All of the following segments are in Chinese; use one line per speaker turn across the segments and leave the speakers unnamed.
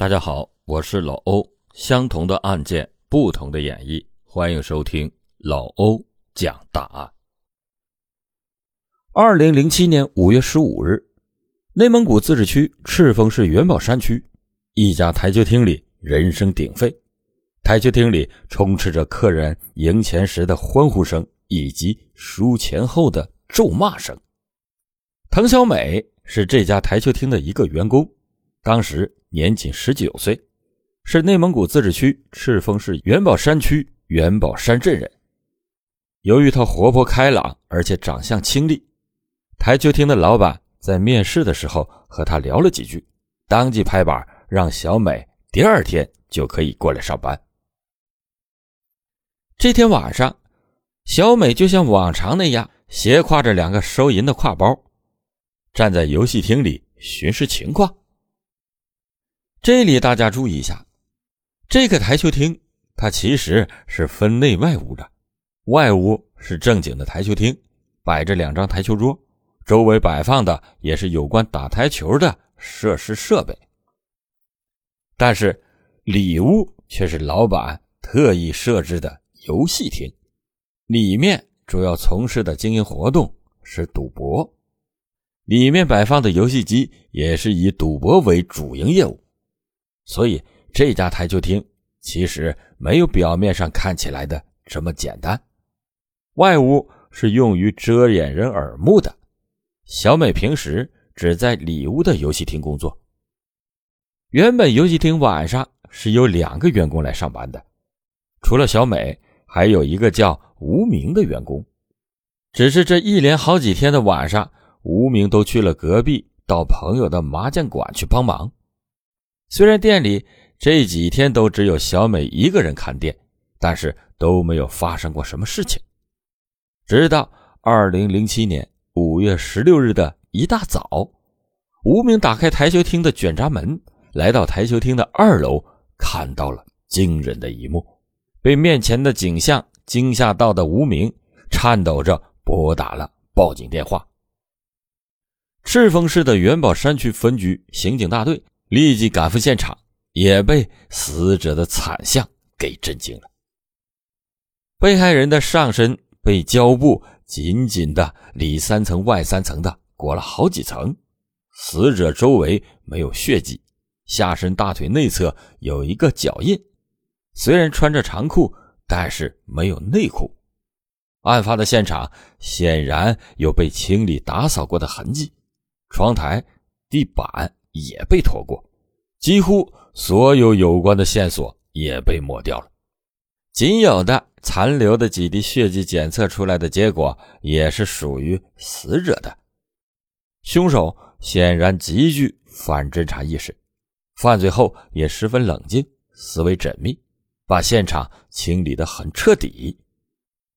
大家好，我是老欧。相同的案件，不同的演绎，欢迎收听老欧讲大案。二零零七年五月十五日，内蒙古自治区赤峰市元宝山区一家台球厅里人声鼎沸，台球厅里充斥着客人赢钱时的欢呼声以及输钱后的咒骂声。滕小美是这家台球厅的一个员工，当时。年仅十九岁，是内蒙古自治区赤峰市元宝山区元宝山镇人。由于他活泼开朗，而且长相清丽，台球厅的老板在面试的时候和他聊了几句，当即拍板让小美第二天就可以过来上班。这天晚上，小美就像往常那样，斜挎着两个收银的挎包，站在游戏厅里巡视情况。这里大家注意一下，这个台球厅它其实是分内外屋的，外屋是正经的台球厅，摆着两张台球桌，周围摆放的也是有关打台球的设施设备。但是里屋却是老板特意设置的游戏厅，里面主要从事的经营活动是赌博，里面摆放的游戏机也是以赌博为主营业务。所以这家台球厅其实没有表面上看起来的这么简单。外屋是用于遮掩人耳目的。小美平时只在里屋的游戏厅工作。原本游戏厅晚上是有两个员工来上班的，除了小美，还有一个叫吴明的员工。只是这一连好几天的晚上，吴明都去了隔壁到朋友的麻将馆去帮忙。虽然店里这几天都只有小美一个人看店，但是都没有发生过什么事情。直到二零零七年五月十六日的一大早，吴明打开台球厅的卷闸门，来到台球厅的二楼，看到了惊人的一幕。被面前的景象惊吓到的吴明，颤抖着拨打了报警电话。赤峰市的元宝山区分局刑警大队。立即赶赴现场，也被死者的惨相给震惊了。被害人的上身被胶布紧紧的里三层外三层的裹了好几层，死者周围没有血迹，下身大腿内侧有一个脚印。虽然穿着长裤，但是没有内裤。案发的现场显然有被清理打扫过的痕迹，窗台、地板。也被拖过，几乎所有有关的线索也被抹掉了，仅有的残留的几滴血迹检测出来的结果也是属于死者的。凶手显然极具反侦查意识，犯罪后也十分冷静，思维缜密，把现场清理得很彻底。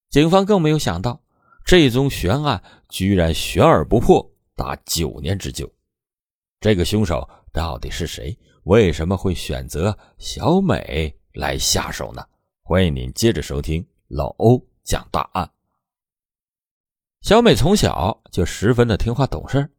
警方更没有想到，这宗悬案居然悬而不破达九年之久。这个凶手到底是谁？为什么会选择小美来下手呢？欢迎您接着收听老欧讲大案。小美从小就十分的听话懂事，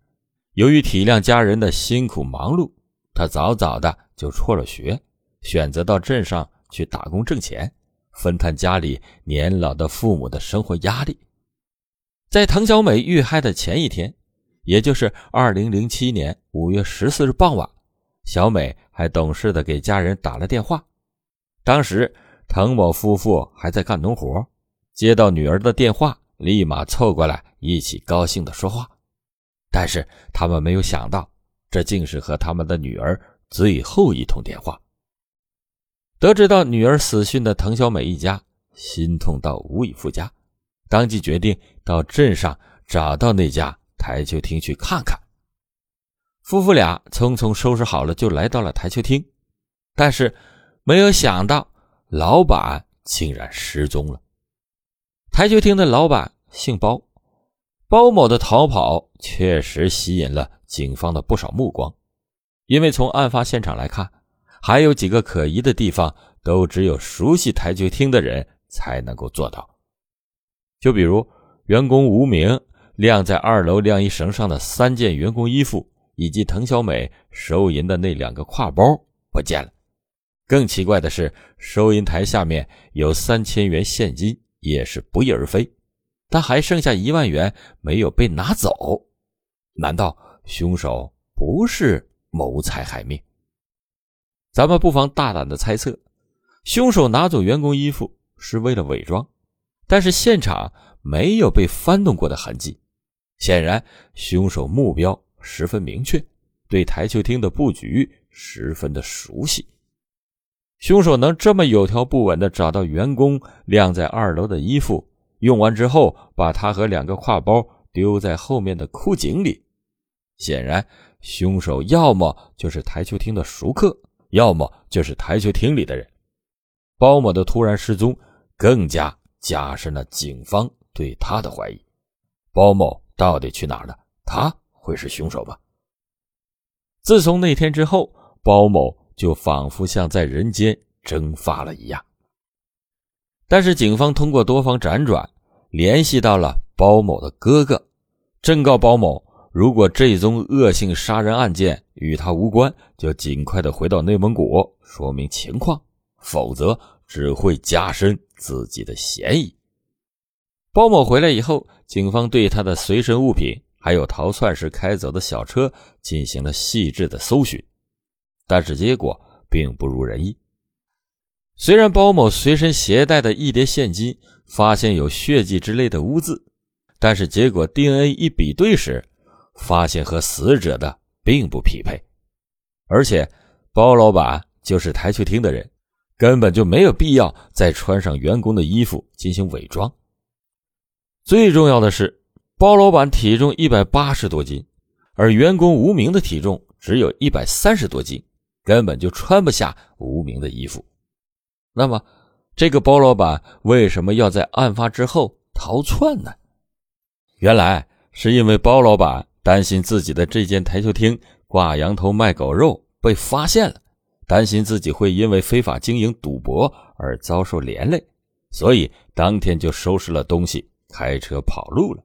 由于体谅家人的辛苦忙碌，她早早的就辍了学，选择到镇上去打工挣钱，分摊家里年老的父母的生活压力。在滕小美遇害的前一天。也就是二零零七年五月十四日傍晚，小美还懂事的给家人打了电话。当时滕某夫妇还在干农活，接到女儿的电话，立马凑过来一起高兴的说话。但是他们没有想到，这竟是和他们的女儿最后一通电话。得知到女儿死讯的滕小美一家心痛到无以复加，当即决定到镇上找到那家。台球厅去看看。夫妇俩匆匆收拾好了，就来到了台球厅，但是没有想到，老板竟然失踪了。台球厅的老板姓包，包某的逃跑确实吸引了警方的不少目光，因为从案发现场来看，还有几个可疑的地方，都只有熟悉台球厅的人才能够做到。就比如员工吴明。晾在二楼晾衣绳上的三件员工衣服，以及滕小美收银的那两个挎包不见了。更奇怪的是，收银台下面有三千元现金，也是不翼而飞，但还剩下一万元没有被拿走。难道凶手不是谋财害命？咱们不妨大胆的猜测，凶手拿走员工衣服是为了伪装，但是现场没有被翻动过的痕迹，显然凶手目标十分明确，对台球厅的布局十分的熟悉。凶手能这么有条不紊地找到员工晾在二楼的衣服，用完之后把他和两个挎包丢在后面的枯井里。显然，凶手要么就是台球厅的熟客，要么就是台球厅里的人。包某的突然失踪，更加加深了警方对他的怀疑。包某到底去哪儿了？他会是凶手吗？自从那天之后，包某。就仿佛像在人间蒸发了一样。但是警方通过多方辗转，联系到了包某的哥哥，正告包某，如果这宗恶性杀人案件与他无关，就尽快的回到内蒙古说明情况，否则只会加深自己的嫌疑。包某回来以后，警方对他的随身物品还有逃窜时开走的小车进行了细致的搜寻。但是结果并不如人意。虽然包某随身携带的一叠现金发现有血迹之类的污渍，但是结果 DNA 一比对时，发现和死者的并不匹配。而且包老板就是台球厅的人，根本就没有必要再穿上员工的衣服进行伪装。最重要的是，包老板体重一百八十多斤，而员工无名的体重只有一百三十多斤。根本就穿不下无名的衣服，那么这个包老板为什么要在案发之后逃窜呢？原来是因为包老板担心自己的这间台球厅挂羊头卖狗肉被发现了，担心自己会因为非法经营赌博而遭受连累，所以当天就收拾了东西，开车跑路了。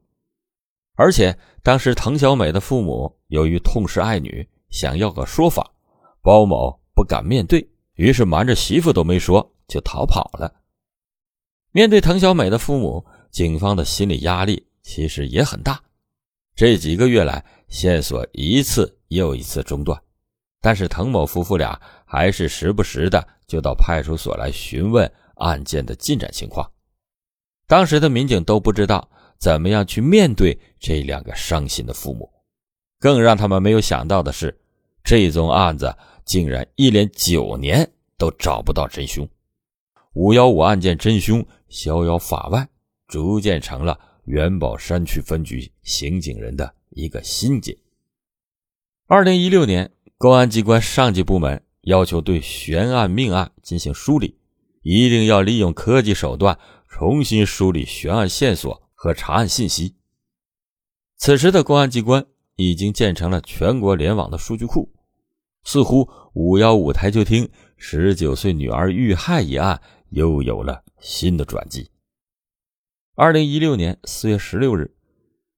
而且当时滕小美的父母由于痛失爱女，想要个说法。包某不敢面对，于是瞒着媳妇都没说，就逃跑了。面对滕小美的父母，警方的心理压力其实也很大。这几个月来，线索一次又一次中断，但是滕某夫妇俩还是时不时的就到派出所来询问案件的进展情况。当时的民警都不知道怎么样去面对这两个伤心的父母，更让他们没有想到的是，这宗案子。竟然一连九年都找不到真凶，五幺五案件真凶逍遥法外，逐渐成了元宝山区分局刑警人的一个心结。二零一六年，公安机关上级部门要求对悬案命案进行梳理，一定要利用科技手段重新梳理悬案线索和查案信息。此时的公安机关已经建成了全国联网的数据库。似乎五幺五台球厅十九岁女儿遇害一案又有了新的转机。二零一六年四月十六日，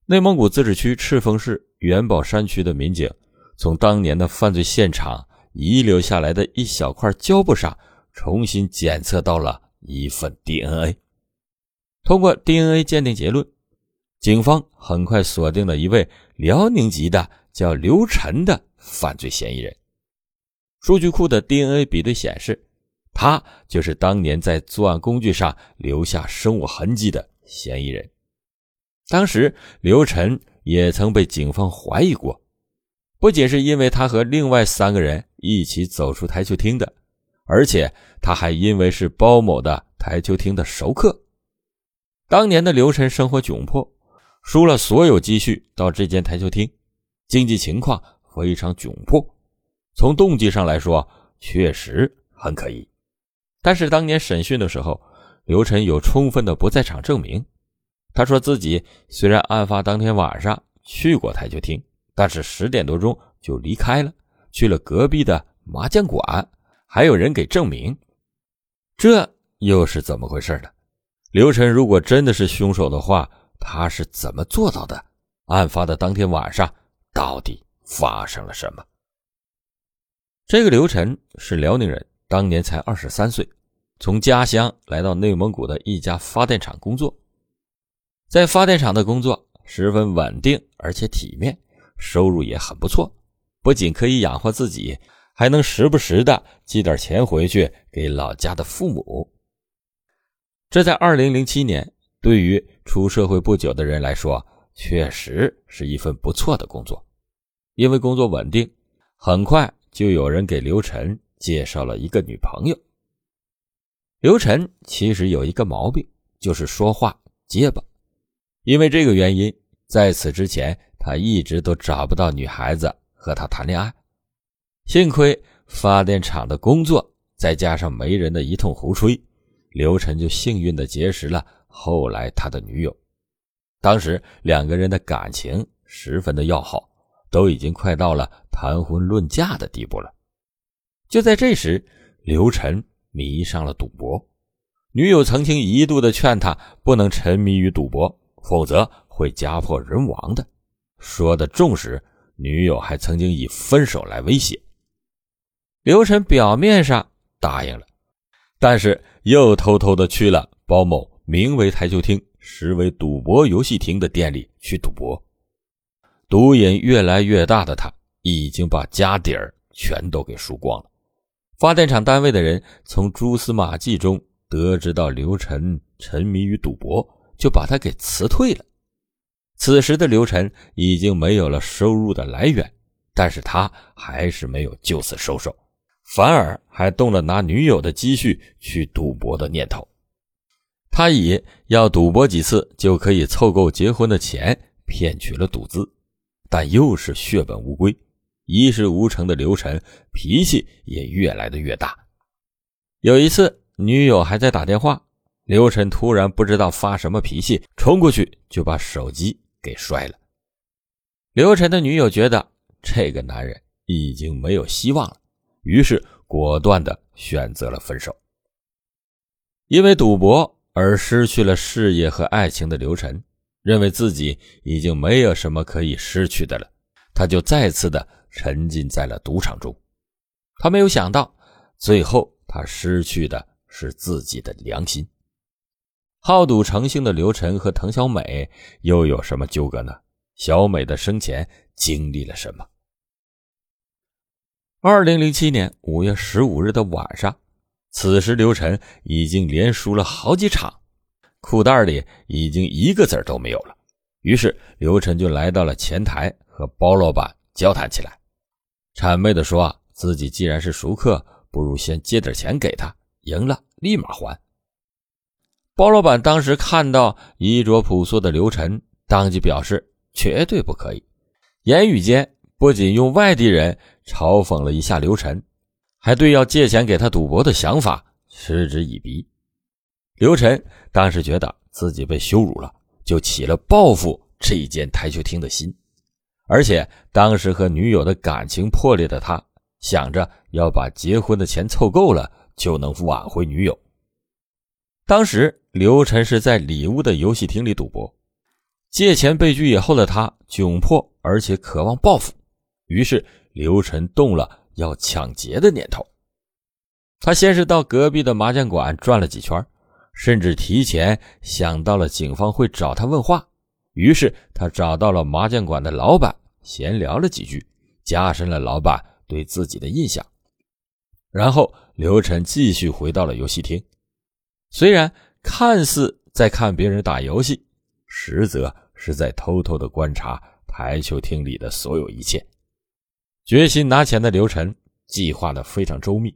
内蒙古自治区赤峰市元宝山区的民警从当年的犯罪现场遗留下来的一小块胶布上重新检测到了一份 DNA。通过 DNA 鉴定结论，警方很快锁定了一位辽宁籍的叫刘晨的犯罪嫌疑人。数据库的 DNA 比对显示，他就是当年在作案工具上留下生物痕迹的嫌疑人。当时，刘晨也曾被警方怀疑过，不仅是因为他和另外三个人一起走出台球厅的，而且他还因为是包某的台球厅的熟客。当年的刘晨生活窘迫，输了所有积蓄到这间台球厅，经济情况非常窘迫。从动机上来说，确实很可疑。但是当年审讯的时候，刘晨有充分的不在场证明。他说自己虽然案发当天晚上去过台球厅，但是十点多钟就离开了，去了隔壁的麻将馆。还有人给证明，这又是怎么回事呢？刘晨如果真的是凶手的话，他是怎么做到的？案发的当天晚上到底发生了什么？这个刘晨是辽宁人，当年才二十三岁，从家乡来到内蒙古的一家发电厂工作。在发电厂的工作十分稳定，而且体面，收入也很不错，不仅可以养活自己，还能时不时的寄点钱回去给老家的父母。这在二零零七年，对于出社会不久的人来说，确实是一份不错的工作，因为工作稳定，很快就有人给刘晨介绍了一个女朋友。刘晨其实有一个毛病，就是说话结巴。因为这个原因，在此之前，他一直都找不到女孩子和他谈恋爱。幸亏发电厂的工作，再加上媒人的一通胡吹，刘晨就幸运的结识了后来他的女友。当时两个人的感情十分的要好，都已经快到了谈婚论嫁的地步了。就在这时，刘晨迷上了赌博，女友曾经一度的劝他不能沉迷于赌博。否则会家破人亡的。说的重时，女友还曾经以分手来威胁。刘晨表面上答应了，但是又偷偷的去了包某名为台球厅、实为赌博游戏厅的店里去赌博。赌瘾越来越大的他，已经把家底儿全都给输光了。发电厂单位的人从蛛丝马迹中得知到刘晨沉迷于赌博。就把他给辞退了。此时的刘晨已经没有了收入的来源，但是他还是没有就此收手，反而还动了拿女友的积蓄去赌博的念头。他以要赌博几次就可以凑够结婚的钱骗取了赌资，但又是血本无归，一事无成的刘晨脾气也越来的越大。有一次，女友还在打电话。刘晨突然不知道发什么脾气，冲过去就把手机给摔了。刘晨的女友觉得这个男人已经没有希望了，于是果断的选择了分手。因为赌博而失去了事业和爱情的刘晨，认为自己已经没有什么可以失去的了，他就再次的沉浸在了赌场中。他没有想到，最后他失去的是自己的良心。好赌成性的刘晨和滕小美又有什么纠葛呢？小美的生前经历了什么？二零零七年五月十五日的晚上，此时刘晨已经连输了好几场，裤袋里已经一个子都没有了。于是刘晨就来到了前台和包老板交谈起来，谄媚的说：“自己既然是熟客，不如先借点钱给他，赢了立马还。”包老板当时看到衣着朴素的刘晨，当即表示绝对不可以。言语间不仅用外地人嘲讽了一下刘晨，还对要借钱给他赌博的想法嗤之以鼻。刘晨当时觉得自己被羞辱了，就起了报复这一间台球厅的心。而且当时和女友的感情破裂的他，想着要把结婚的钱凑够了，就能挽回女友。当时。刘晨是在里屋的游戏厅里赌博，借钱被拒以后的他窘迫而且渴望报复，于是刘晨动了要抢劫的念头。他先是到隔壁的麻将馆转了几圈，甚至提前想到了警方会找他问话，于是他找到了麻将馆的老板，闲聊了几句，加深了老板对自己的印象。然后刘晨继续回到了游戏厅，虽然。看似在看别人打游戏，实则是在偷偷的观察台球厅里的所有一切。决心拿钱的刘晨计划的非常周密。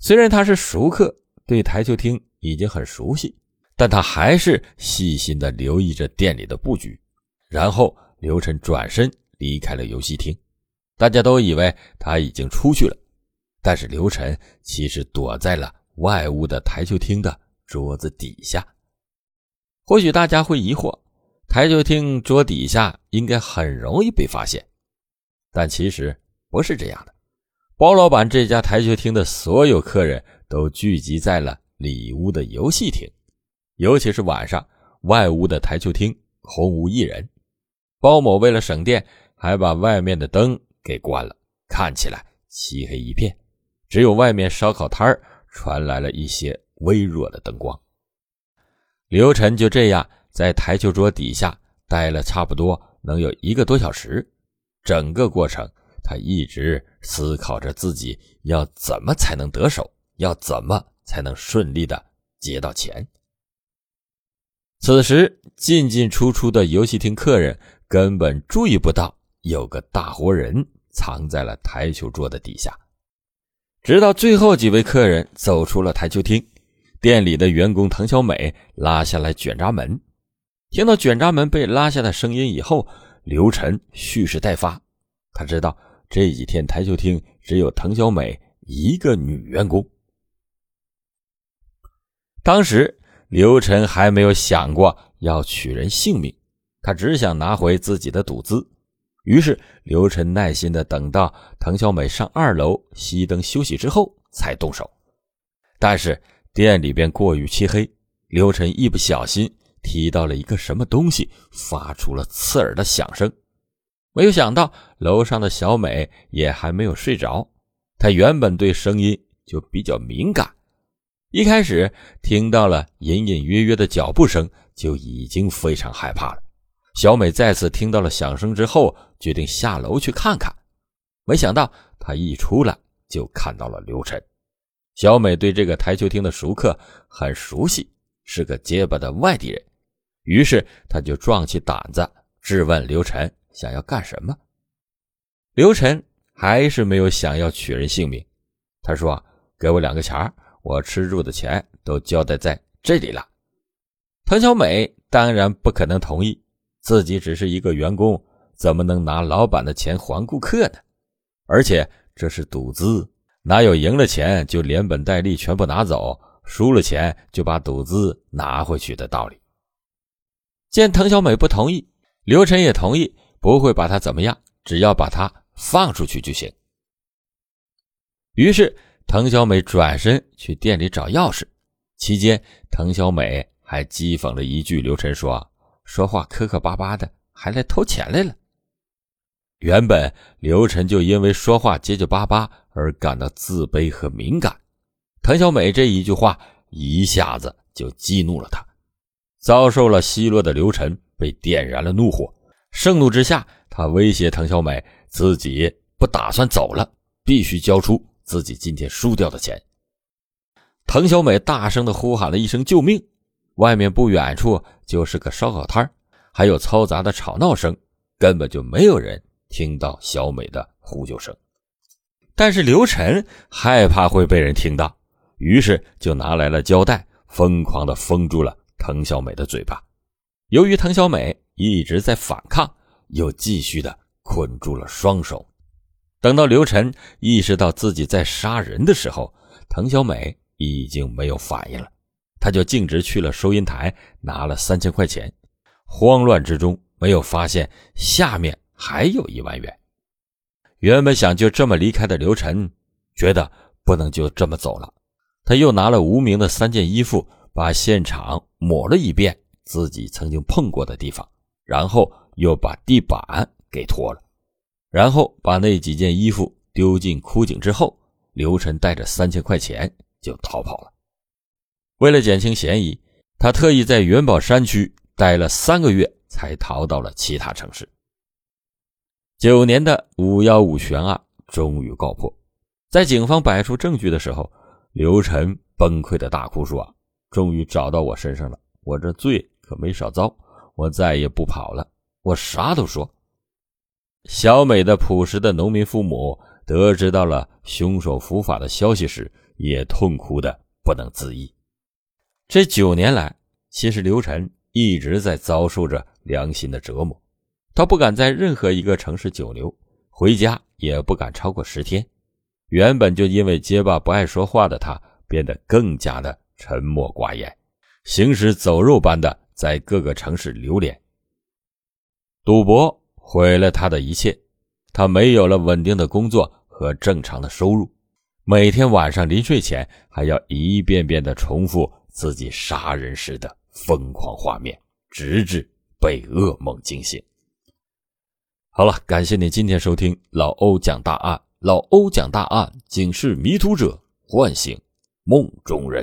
虽然他是熟客，对台球厅已经很熟悉，但他还是细心的留意着店里的布局。然后刘晨转身离开了游戏厅，大家都以为他已经出去了，但是刘晨其实躲在了外屋的台球厅的。桌子底下，或许大家会疑惑，台球厅桌底下应该很容易被发现，但其实不是这样的。包老板这家台球厅的所有客人都聚集在了里屋的游戏厅，尤其是晚上，外屋的台球厅空无一人。包某为了省电，还把外面的灯给关了，看起来漆黑一片，只有外面烧烤摊传来了一些微弱的灯光。刘晨就这样在台球桌底下待了差不多能有一个多小时，整个过程他一直思考着自己要怎么才能得手，要怎么才能顺利的接到钱。此时进进出出的游戏厅客人根本注意不到有个大活人藏在了台球桌的底下，直到最后几位客人走出了台球厅，店里的员工唐小美拉下来卷闸门，听到卷闸门被拉下的声音以后，刘晨蓄势待发，他知道这几天台球厅只有滕小美一个女员工，当时。刘晨还没有想过要取人性命，他只想拿回自己的赌资。于是，刘晨耐心的等到滕小美上二楼熄灯休息之后才动手。但是店里边过于漆黑，刘晨一不小心踢到了一个什么东西，发出了刺耳的响声。没有想到楼上的小美也还没有睡着，她原本对声音就比较敏感。一开始听到了隐隐约约的脚步声，就已经非常害怕了。小美再次听到了响声之后，决定下楼去看看。没想到她一出来就看到了刘晨。小美对这个台球厅的熟客很熟悉，是个结巴的外地人，于是她就壮起胆子质问刘晨想要干什么。刘晨还是没有想要取人性命，他说：“给我两个钱儿。”我吃住的钱都交代在这里了，滕小美当然不可能同意，自己只是一个员工，怎么能拿老板的钱还顾客呢？而且这是赌资，哪有赢了钱就连本带利全部拿走，输了钱就把赌资拿回去的道理？见滕小美不同意，刘晨也同意，不会把她怎么样，只要把她放出去就行。于是。滕小美转身去店里找钥匙，期间，滕小美还讥讽了一句：“刘晨说说话磕磕巴巴的，还来偷钱来了。”原本刘晨就因为说话结结巴巴而感到自卑和敏感，滕小美这一句话一下子就激怒了他。遭受了奚落的刘晨被点燃了怒火，盛怒之下，他威胁滕小美自己不打算走了，必须交出。自己今天输掉的钱，滕小美大声的呼喊了一声“救命”，外面不远处就是个烧烤摊还有嘈杂的吵闹声，根本就没有人听到小美的呼救声。但是刘晨害怕会被人听到，于是就拿来了胶带，疯狂的封住了滕小美的嘴巴。由于滕小美一直在反抗，又继续的捆住了双手。等到刘晨意识到自己在杀人的时候，滕小美已经没有反应了。他就径直去了收银台，拿了三千块钱。慌乱之中，没有发现下面还有一万元。原本想就这么离开的刘晨，觉得不能就这么走了。他又拿了无名的三件衣服，把现场抹了一遍自己曾经碰过的地方，然后又把地板给拖了。然后把那几件衣服丢进枯井之后，刘晨带着三千块钱就逃跑了。为了减轻嫌疑，他特意在元宝山区待了三个月，才逃到了其他城市。九年的五幺五悬案终于告破，在警方摆出证据的时候，刘晨崩溃的大哭说：“终于找到我身上了，我这罪可没少遭，我再也不跑了，我啥都说。”小美的朴实的农民父母得知到了凶手伏法的消息时，也痛哭的不能自已。这九年来，其实刘晨一直在遭受着良心的折磨。他不敢在任何一个城市久留，回家也不敢超过十天。原本就因为结巴不爱说话的他，变得更加的沉默寡言，行尸走肉般的在各个城市流连，赌博。毁了他的一切，他没有了稳定的工作和正常的收入，每天晚上临睡前还要一遍遍的重复自己杀人时的疯狂画面，直至被噩梦惊醒。好了，感谢您今天收听老欧讲大案。老欧讲大案，警示迷途者，唤醒梦中人。